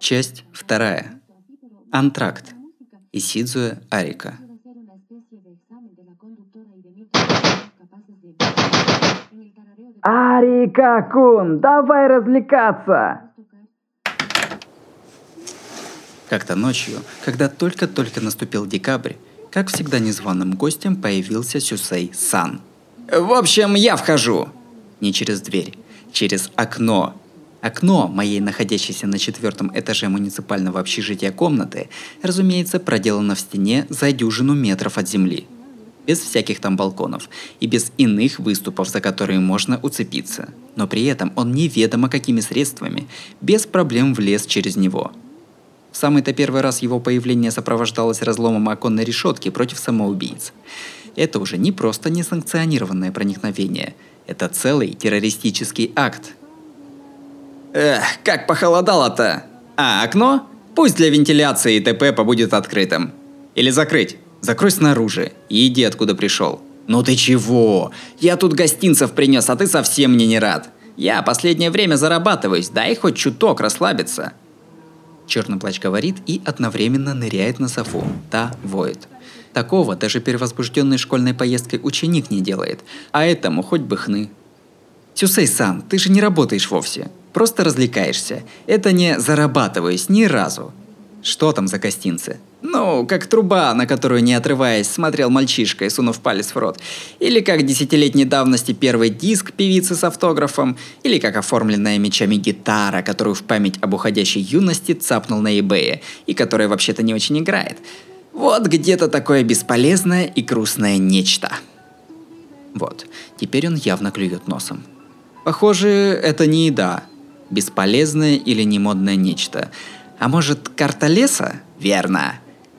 Часть вторая. Антракт. Исидзуэ Арика. Арика-кун, давай развлекаться! Как-то ночью, когда только-только наступил декабрь, как всегда незваным гостем появился Сюсей Сан. «В общем, я вхожу!» Не через дверь, через окно. Окно моей находящейся на четвертом этаже муниципального общежития комнаты, разумеется, проделано в стене за дюжину метров от земли. Без всяких там балконов и без иных выступов, за которые можно уцепиться. Но при этом он неведомо какими средствами, без проблем влез через него – в самый-то первый раз его появление сопровождалось разломом оконной решетки против самоубийц. Это уже не просто несанкционированное проникновение, это целый террористический акт. Эх, как похолодало-то! А, окно? Пусть для вентиляции и т.п. побудет открытым. Или закрыть. Закрой снаружи. И иди откуда пришел. Ну ты чего? Я тут гостинцев принес, а ты совсем мне не рад. Я последнее время зарабатываюсь, дай хоть чуток расслабиться. Черный плащ говорит и одновременно ныряет на софу. Та воет. Такого даже перевозбужденный школьной поездкой ученик не делает, а этому хоть бы хны. Сюсей-сан, ты же не работаешь вовсе. Просто развлекаешься. Это не зарабатываясь ни разу. Что там за гостинцы? Ну, как труба, на которую, не отрываясь, смотрел мальчишка и сунув палец в рот. Или как десятилетней давности первый диск певицы с автографом. Или как оформленная мечами гитара, которую в память об уходящей юности цапнул на eBay, и которая вообще-то не очень играет. Вот где-то такое бесполезное и грустное нечто. Вот, теперь он явно клюет носом. Похоже, это не еда. Бесполезное или немодное нечто – а может, карта леса? Верно.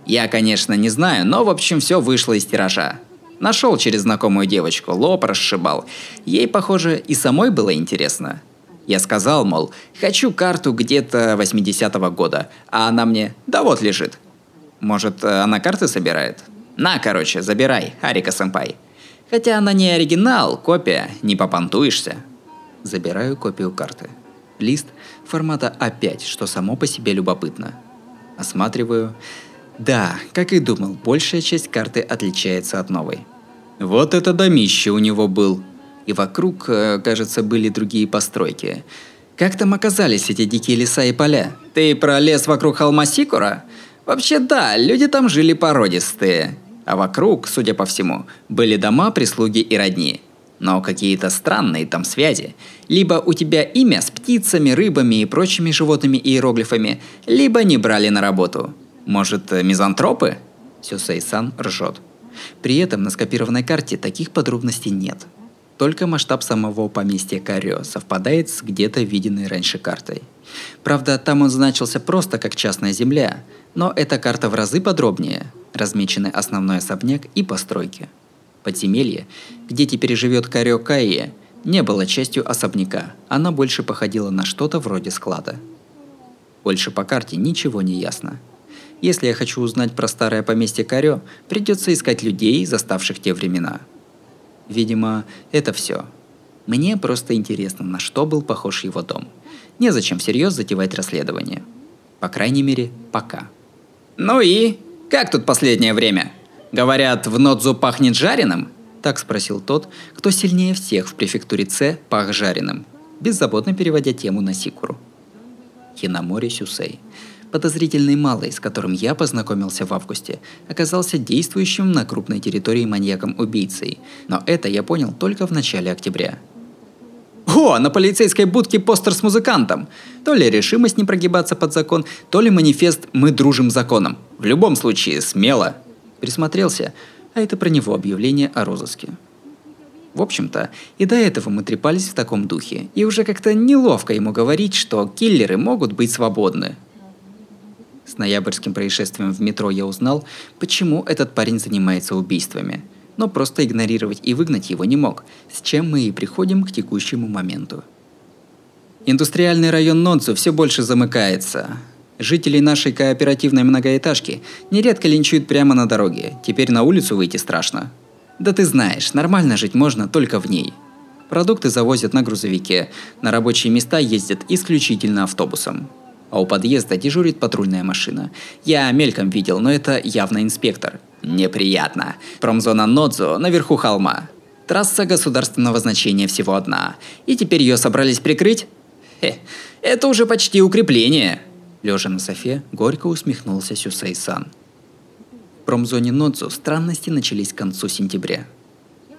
Я, конечно, не знаю, но в общем все вышло из тиража. Нашел через знакомую девочку, лоб расшибал. Ей, похоже, и самой было интересно. Я сказал, мол, хочу карту где-то 80-го года, а она мне, да вот лежит. Может, она карты собирает? На, короче, забирай, Арика Сэмпай. Хотя она не оригинал, копия, не попантуешься. Забираю копию карты. Лист формата А5, что само по себе любопытно. Осматриваю. Да, как и думал, большая часть карты отличается от новой. Вот это домище у него был. И вокруг, э, кажется, были другие постройки. Как там оказались эти дикие леса и поля? Ты про лес вокруг холма Сикура? Вообще да, люди там жили породистые. А вокруг, судя по всему, были дома, прислуги и родни – но какие-то странные там связи. Либо у тебя имя с птицами, рыбами и прочими животными иероглифами, либо не брали на работу. Может, мизантропы? Сюсей-сан ржет. При этом на скопированной карте таких подробностей нет. Только масштаб самого поместья Карё совпадает с где-то виденной раньше картой. Правда, там он значился просто как частная земля, но эта карта в разы подробнее, размечены основной особняк и постройки – Подземелье, где теперь живет Карио Кайе, не было частью особняка, она больше походила на что-то вроде склада. Больше по карте ничего не ясно. Если я хочу узнать про старое поместье Карё, придется искать людей, заставших те времена. Видимо, это все. Мне просто интересно, на что был похож его дом. Незачем всерьез затевать расследование. По крайней мере, пока. Ну и? Как тут последнее время? Говорят, в Нодзу пахнет жареным? Так спросил тот, кто сильнее всех в префектуре С пах жареным, беззаботно переводя тему на Сикуру. Хинамори Сюсей. Подозрительный малый, с которым я познакомился в августе, оказался действующим на крупной территории маньяком-убийцей, но это я понял только в начале октября. О, на полицейской будке постер с музыкантом. То ли решимость не прогибаться под закон, то ли манифест «Мы дружим законом». В любом случае, смело, Присмотрелся, а это про него объявление о розыске. В общем-то, и до этого мы трепались в таком духе, и уже как-то неловко ему говорить, что киллеры могут быть свободны. С ноябрьским происшествием в метро я узнал, почему этот парень занимается убийствами, но просто игнорировать и выгнать его не мог, с чем мы и приходим к текущему моменту. Индустриальный район Нонцу все больше замыкается. Жителей нашей кооперативной многоэтажки нередко линчуют прямо на дороге. Теперь на улицу выйти страшно. Да ты знаешь, нормально жить можно только в ней. Продукты завозят на грузовике, на рабочие места ездят исключительно автобусом. А у подъезда дежурит патрульная машина. Я мельком видел, но это явно инспектор. Неприятно. Промзона Нодзо наверху холма. Трасса государственного значения всего одна. И теперь ее собрались прикрыть? Хе, это уже почти укрепление. Лежа на софе, горько усмехнулся Сюсей-сан. В промзоне Нодзу странности начались к концу сентября.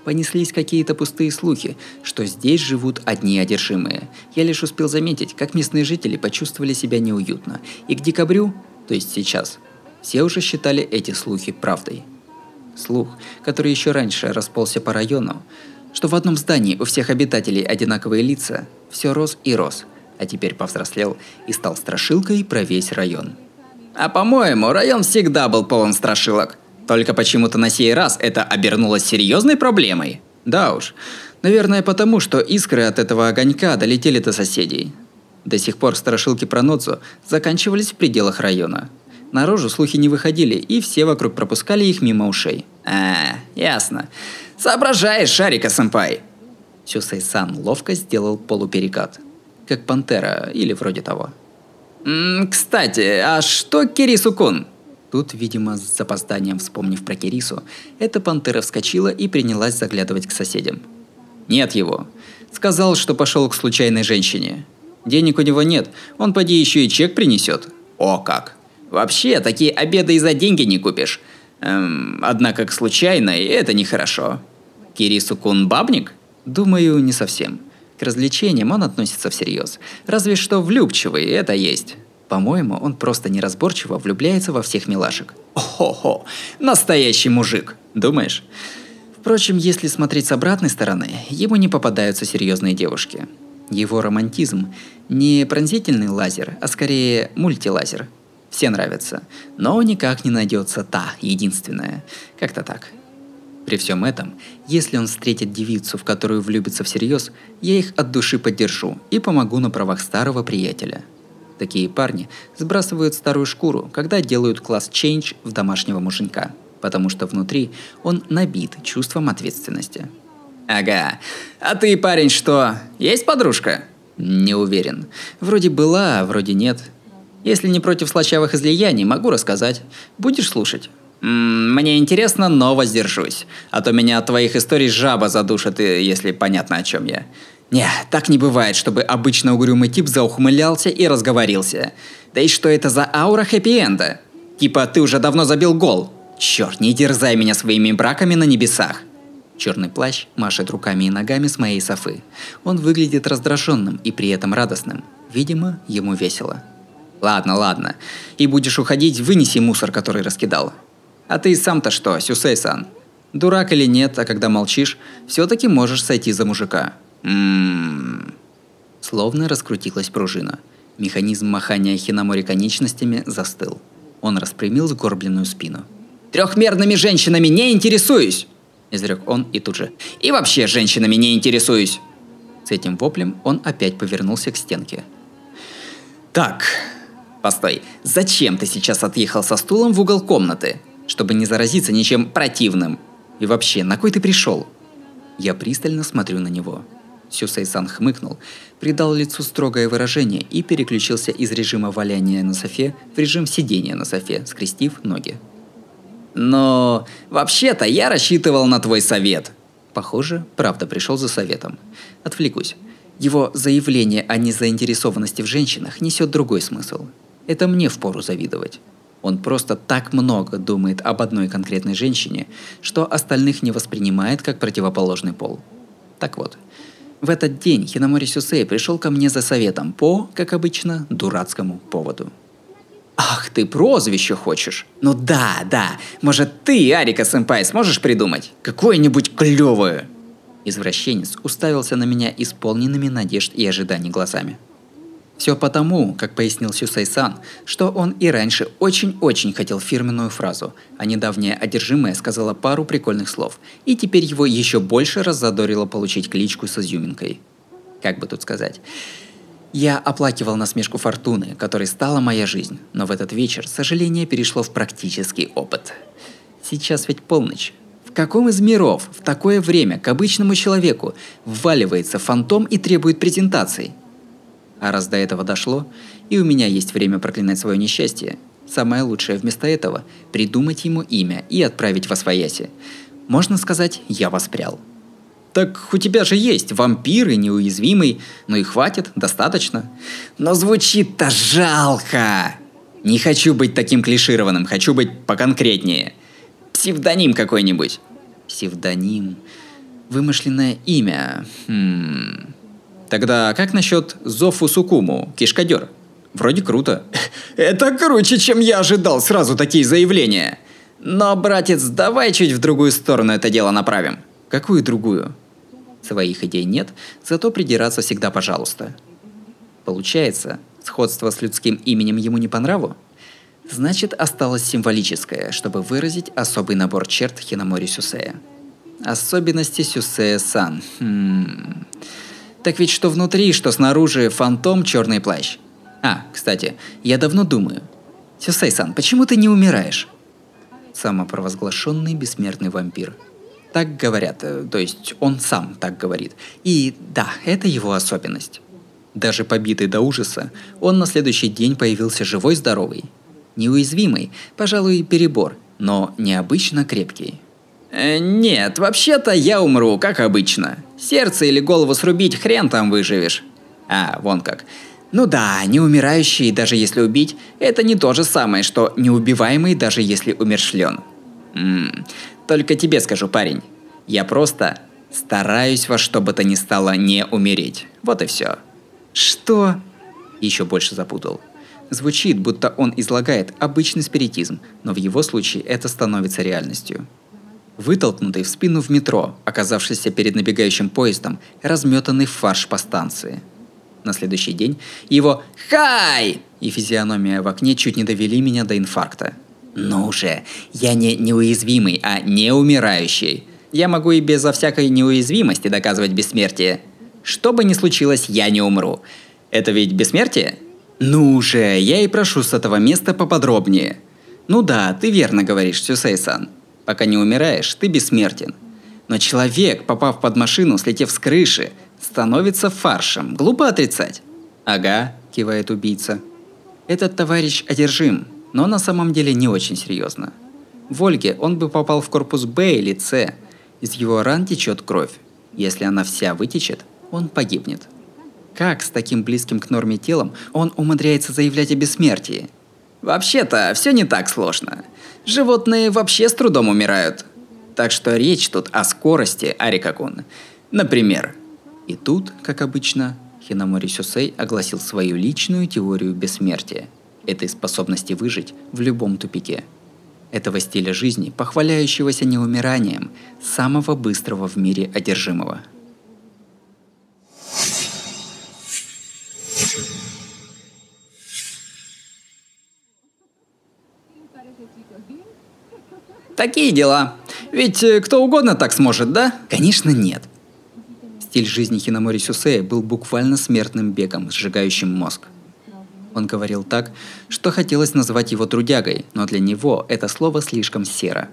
Понеслись какие-то пустые слухи, что здесь живут одни одержимые. Я лишь успел заметить, как местные жители почувствовали себя неуютно. И к декабрю, то есть сейчас, все уже считали эти слухи правдой. Слух, который еще раньше расползся по району, что в одном здании у всех обитателей одинаковые лица, все рос и рос, а теперь повзрослел и стал страшилкой про весь район. А по-моему, район всегда был полон страшилок. Только почему-то на сей раз это обернулось серьезной проблемой. Да уж. Наверное, потому что искры от этого огонька долетели до соседей. До сих пор страшилки про Ноцу заканчивались в пределах района. Наружу слухи не выходили, и все вокруг пропускали их мимо ушей. А, ясно. Соображаешь, Шарика-сэмпай. Сюсей-сан ловко сделал полуперекат. Как пантера, или вроде того. М -м, кстати, а что Кирису-кун? Тут, видимо, с запозданием вспомнив про Кирису, эта пантера вскочила и принялась заглядывать к соседям. Нет его. Сказал, что пошел к случайной женщине. Денег у него нет, он поди еще и чек принесет. О как. Вообще, такие обеды и за деньги не купишь. Эм, однако к случайной это нехорошо. Кирису кун бабник? Думаю, не совсем. К развлечениям он относится всерьез. Разве что влюбчивый, это есть. По-моему, он просто неразборчиво влюбляется во всех милашек. Охо-хо, настоящий мужик, думаешь? Впрочем, если смотреть с обратной стороны, ему не попадаются серьезные девушки. Его романтизм не пронзительный лазер, а скорее мультилазер. Все нравятся, но никак не найдется та, единственная. Как-то так. При всем этом, если он встретит девицу, в которую влюбится всерьез, я их от души поддержу и помогу на правах старого приятеля – Такие парни сбрасывают старую шкуру, когда делают класс change в домашнего муженька, потому что внутри он набит чувством ответственности. Ага. А ты, парень, что, есть подружка? Не уверен. Вроде была, а вроде нет. Если не против слащавых излияний, могу рассказать. Будешь слушать? М-м, мне интересно, но воздержусь. А то меня от твоих историй жаба задушит, если понятно, о чем я. Не, так не бывает, чтобы обычно угрюмый тип заухмылялся и разговорился. Да и что это за аура хэппи-энда? Типа ты уже давно забил гол. Черт, не дерзай меня своими браками на небесах. Черный плащ машет руками и ногами с моей софы. Он выглядит раздраженным и при этом радостным. Видимо, ему весело. Ладно, ладно. И будешь уходить, вынеси мусор, который раскидал. А ты сам-то что, Сюсей-сан? Дурак или нет, а когда молчишь, все-таки можешь сойти за мужика. Ммм. Словно раскрутилась пружина. Механизм махания хиномори конечностями застыл. Он распрямил сгорбленную спину. «Трехмерными женщинами не интересуюсь!» Изрек он и тут же. «И вообще женщинами не интересуюсь!» С этим воплем он опять повернулся к стенке. «Так, постой, зачем ты сейчас отъехал со стулом в угол комнаты? Чтобы не заразиться ничем противным? И вообще, на кой ты пришел?» Я пристально смотрю на него. Сюсей-сан хмыкнул, придал лицу строгое выражение и переключился из режима валяния на софе в режим сидения на софе, скрестив ноги. «Но вообще-то я рассчитывал на твой совет». Похоже, правда пришел за советом. Отвлекусь. Его заявление о незаинтересованности в женщинах несет другой смысл. Это мне впору завидовать. Он просто так много думает об одной конкретной женщине, что остальных не воспринимает как противоположный пол. Так вот, в этот день Хинамори Сюсей пришел ко мне за советом по, как обычно, дурацкому поводу. Ах, ты прозвище хочешь? Ну да, да. Может, ты, Арика Сэмпай, сможешь придумать? Какое-нибудь клевое. Извращенец уставился на меня исполненными надежд и ожиданий глазами. Все потому, как пояснил Сюсай-сан, что он и раньше очень-очень хотел фирменную фразу, а недавняя одержимая сказала пару прикольных слов, и теперь его еще больше раззадорило получить кличку с изюминкой. Как бы тут сказать? Я оплакивал насмешку фортуны, которой стала моя жизнь, но в этот вечер сожаление перешло в практический опыт. Сейчас ведь полночь. В каком из миров в такое время к обычному человеку вваливается фантом и требует презентаций? А раз до этого дошло, и у меня есть время проклинать свое несчастье, самое лучшее вместо этого – придумать ему имя и отправить во свояси. Можно сказать, я воспрял. Так у тебя же есть вампир и неуязвимый, ну и хватит, достаточно. Но звучит-то жалко. Не хочу быть таким клишированным, хочу быть поконкретнее. Псевдоним какой-нибудь. Псевдоним. Вымышленное имя. Хм. Тогда как насчет Зофу Сукуму, кишкадер? Вроде круто. Это круче, чем я ожидал сразу такие заявления. Но, братец, давай чуть в другую сторону это дело направим. Какую другую? Своих идей нет, зато придираться всегда пожалуйста. Получается, сходство с людским именем ему не по нраву? Значит, осталось символическое, чтобы выразить особый набор черт Хинамори Сюсея. Особенности Сюсея-сан. Хм. Так ведь что внутри, что снаружи, фантом, черный плащ. А, кстати, я давно думаю. Сюсей-сан, почему ты не умираешь? Самопровозглашенный бессмертный вампир. Так говорят, э, то есть он сам так говорит. И да, это его особенность. Даже побитый до ужаса, он на следующий день появился живой-здоровый. Неуязвимый, пожалуй, перебор, но необычно крепкий. Э, нет, вообще-то я умру, как обычно. Сердце или голову срубить, хрен там выживешь. А, вон как. Ну да, неумирающий, даже если убить, это не то же самое, что неубиваемый, даже если умершлен. М-м, только тебе скажу, парень. Я просто стараюсь во что бы то ни стало не умереть. Вот и все. Что? Еще больше запутал. Звучит, будто он излагает обычный спиритизм, но в его случае это становится реальностью. Вытолкнутый в спину в метро, оказавшийся перед набегающим поездом, разметанный фарш по станции. На следующий день его «Хай!» и физиономия в окне чуть не довели меня до инфаркта. Ну уже, я не неуязвимый, а неумирающий. Я могу и безо всякой неуязвимости доказывать бессмертие. Что бы ни случилось, я не умру. Это ведь бессмертие? Ну же, я и прошу с этого места поподробнее. Ну да, ты верно говоришь, Сюсей-сан. Пока не умираешь, ты бессмертен. Но человек, попав под машину, слетев с крыши, становится фаршем. Глупо отрицать. Ага, кивает убийца. Этот товарищ одержим, но на самом деле не очень серьезно. В Ольге он бы попал в корпус Б или С. Из его ран течет кровь. Если она вся вытечет, он погибнет. Как с таким близким к норме телом он умудряется заявлять о бессмертии? Вообще-то, все не так сложно. Животные вообще с трудом умирают. Так что речь тут о скорости, Арикакун. Например. И тут, как обычно, Хинамори Сюсей огласил свою личную теорию бессмертия, этой способности выжить в любом тупике. Этого стиля жизни, похваляющегося неумиранием, самого быстрого в мире одержимого – Такие дела. Ведь э, кто угодно так сможет, да? Конечно, нет. Стиль жизни Хинамори Сюсея был буквально смертным бегом, сжигающим мозг. Он говорил так, что хотелось назвать его трудягой, но для него это слово слишком серо.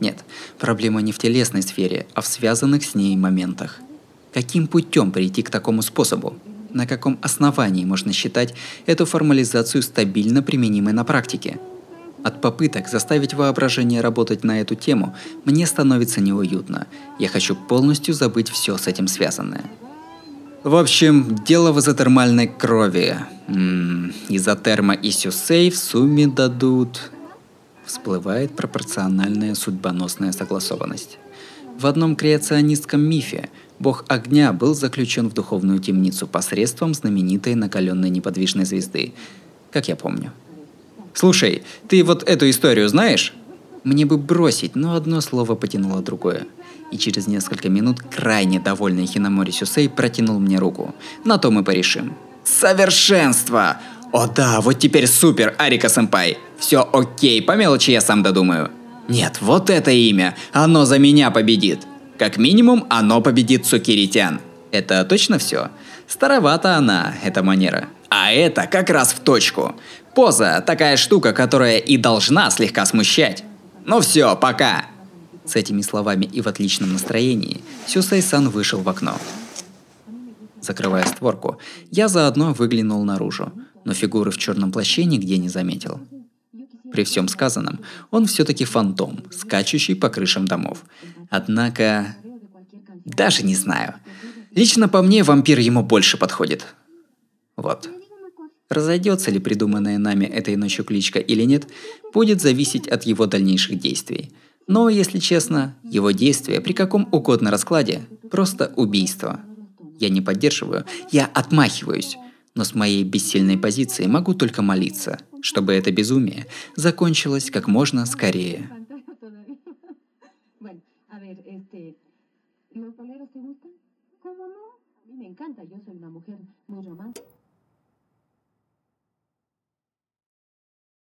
Нет, проблема не в телесной сфере, а в связанных с ней моментах. Каким путем прийти к такому способу? На каком основании можно считать эту формализацию стабильно применимой на практике – от попыток заставить воображение работать на эту тему мне становится неуютно. Я хочу полностью забыть все с этим связанное. В общем, дело в изотермальной крови. М-м, изотерма и сюсей в сумме дадут... Всплывает пропорциональная судьбоносная согласованность. В одном креационистском мифе бог огня был заключен в духовную темницу посредством знаменитой накаленной неподвижной звезды, как я помню. Слушай, ты вот эту историю знаешь? Мне бы бросить, но одно слово потянуло другое. И через несколько минут крайне довольный Хинамори Сюсей протянул мне руку. На то мы порешим. Совершенство! О да, вот теперь супер, Арика-сэмпай. Все окей, по мелочи я сам додумаю. Нет, вот это имя, оно за меня победит. Как минимум, оно победит Цукиритян. Это точно все? Старовата она, эта манера. А это как раз в точку. Поза – такая штука, которая и должна слегка смущать. Ну все, пока. С этими словами и в отличном настроении Сюсей-сан вышел в окно. Закрывая створку, я заодно выглянул наружу, но фигуры в черном плаще нигде не заметил. При всем сказанном, он все-таки фантом, скачущий по крышам домов. Однако... Даже не знаю. Лично по мне вампир ему больше подходит. Вот. Разойдется ли придуманная нами этой ночью кличка или нет, будет зависеть от его дальнейших действий. Но, если честно, его действия при каком угодно раскладе – просто убийство. Я не поддерживаю, я отмахиваюсь, но с моей бессильной позиции могу только молиться, чтобы это безумие закончилось как можно скорее.